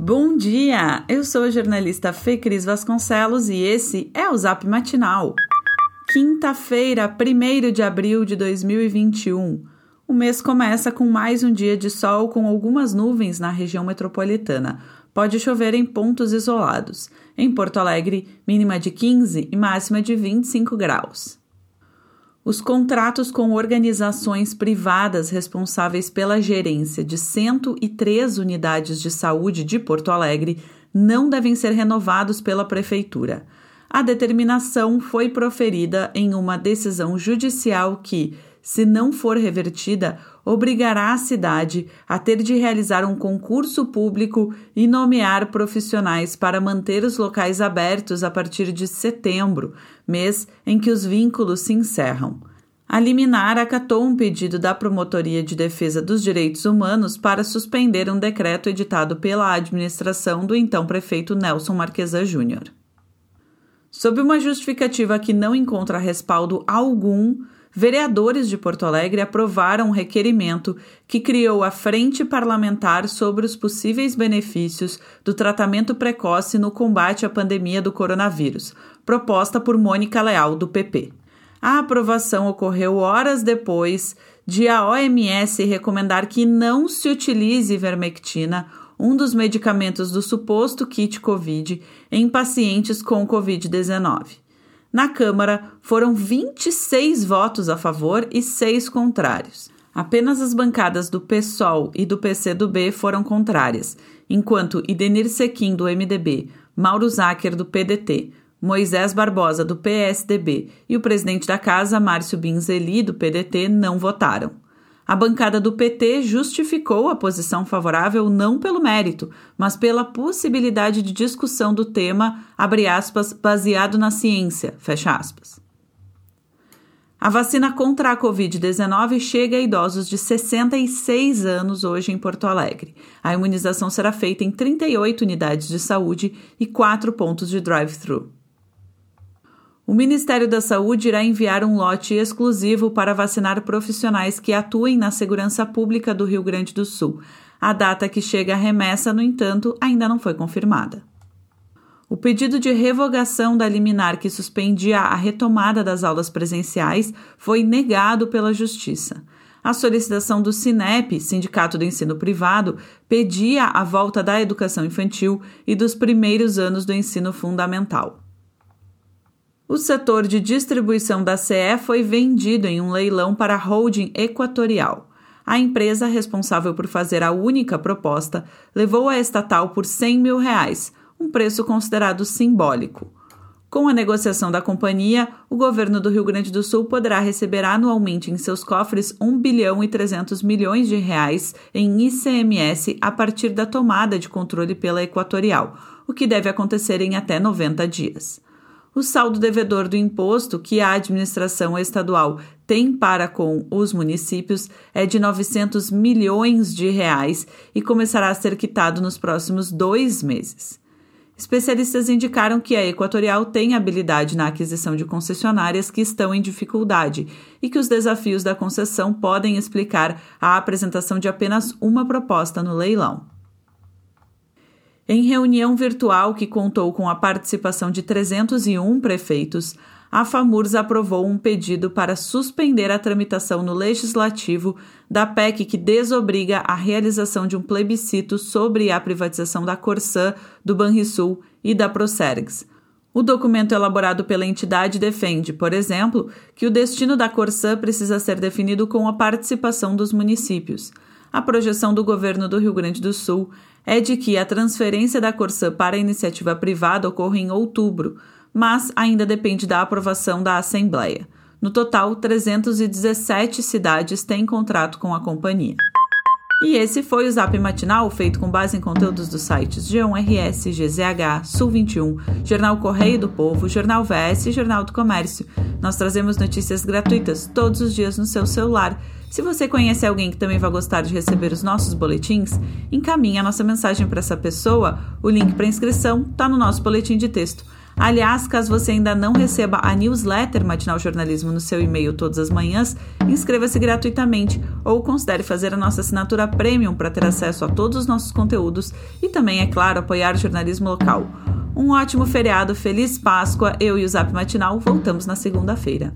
Bom dia! Eu sou a jornalista Fê Cris Vasconcelos e esse é o Zap Matinal. Quinta-feira, 1 de abril de 2021. O mês começa com mais um dia de sol com algumas nuvens na região metropolitana. Pode chover em pontos isolados. Em Porto Alegre, mínima de 15 e máxima de 25 graus. Os contratos com organizações privadas responsáveis pela gerência de 103 unidades de saúde de Porto Alegre não devem ser renovados pela Prefeitura. A determinação foi proferida em uma decisão judicial que, se não for revertida, obrigará a cidade a ter de realizar um concurso público e nomear profissionais para manter os locais abertos a partir de setembro, mês em que os vínculos se encerram. A liminar acatou um pedido da Promotoria de Defesa dos Direitos Humanos para suspender um decreto editado pela administração do então prefeito Nelson Marquesa Júnior. Sob uma justificativa que não encontra respaldo algum, vereadores de Porto Alegre aprovaram um requerimento que criou a Frente Parlamentar sobre os possíveis benefícios do tratamento precoce no combate à pandemia do coronavírus, proposta por Mônica Leal, do PP. A aprovação ocorreu horas depois de a OMS recomendar que não se utilize ivermectina, um dos medicamentos do suposto kit Covid, em pacientes com Covid-19. Na Câmara, foram 26 votos a favor e 6 contrários. Apenas as bancadas do PSOL e do PCdoB foram contrárias, enquanto Idenir Sequim, do MDB, Mauro Zacher, do PDT, Moisés Barbosa, do PSDB, e o presidente da casa, Márcio Binzeli, do PDT, não votaram. A bancada do PT justificou a posição favorável não pelo mérito, mas pela possibilidade de discussão do tema, aspas, baseado na ciência, A vacina contra a Covid-19 chega a idosos de 66 anos hoje em Porto Alegre. A imunização será feita em 38 unidades de saúde e 4 pontos de drive-thru. O Ministério da Saúde irá enviar um lote exclusivo para vacinar profissionais que atuem na segurança pública do Rio Grande do Sul. A data que chega a remessa, no entanto, ainda não foi confirmada. O pedido de revogação da liminar que suspendia a retomada das aulas presenciais foi negado pela Justiça. A solicitação do SINEP, Sindicato do Ensino Privado, pedia a volta da educação infantil e dos primeiros anos do ensino fundamental. O setor de distribuição da CE foi vendido em um leilão para a holding equatorial. A empresa responsável por fazer a única proposta levou a estatal por 100 mil reais, um preço considerado simbólico. Com a negociação da companhia, o governo do Rio Grande do Sul poderá receber anualmente em seus cofres 1 bilhão e 300 milhões de reais em ICMS a partir da tomada de controle pela Equatorial, o que deve acontecer em até 90 dias o saldo devedor do imposto que a administração estadual tem para com os municípios é de 900 milhões de reais e começará a ser quitado nos próximos dois meses. Especialistas indicaram que a Equatorial tem habilidade na aquisição de concessionárias que estão em dificuldade e que os desafios da concessão podem explicar a apresentação de apenas uma proposta no leilão. Em reunião virtual que contou com a participação de 301 prefeitos, a FAMURS aprovou um pedido para suspender a tramitação no Legislativo da PEC que desobriga a realização de um plebiscito sobre a privatização da Corsã, do Banrisul e da Procergs. O documento elaborado pela entidade defende, por exemplo, que o destino da Corsã precisa ser definido com a participação dos municípios. A projeção do governo do Rio Grande do Sul é de que a transferência da Corsã para a iniciativa privada ocorra em outubro, mas ainda depende da aprovação da Assembleia. No total, 317 cidades têm contrato com a companhia. E esse foi o Zap Matinal, feito com base em conteúdos dos sites G1RS, GZH, Sul 21, Jornal Correio do Povo, Jornal VS e Jornal do Comércio. Nós trazemos notícias gratuitas todos os dias no seu celular. Se você conhece alguém que também vai gostar de receber os nossos boletins, encaminhe a nossa mensagem para essa pessoa. O link para inscrição está no nosso boletim de texto. Aliás, caso você ainda não receba a newsletter Matinal Jornalismo no seu e-mail todas as manhãs, inscreva-se gratuitamente ou considere fazer a nossa assinatura premium para ter acesso a todos os nossos conteúdos e também, é claro, apoiar o jornalismo local. Um ótimo feriado, feliz Páscoa. Eu e o Zap Matinal voltamos na segunda-feira.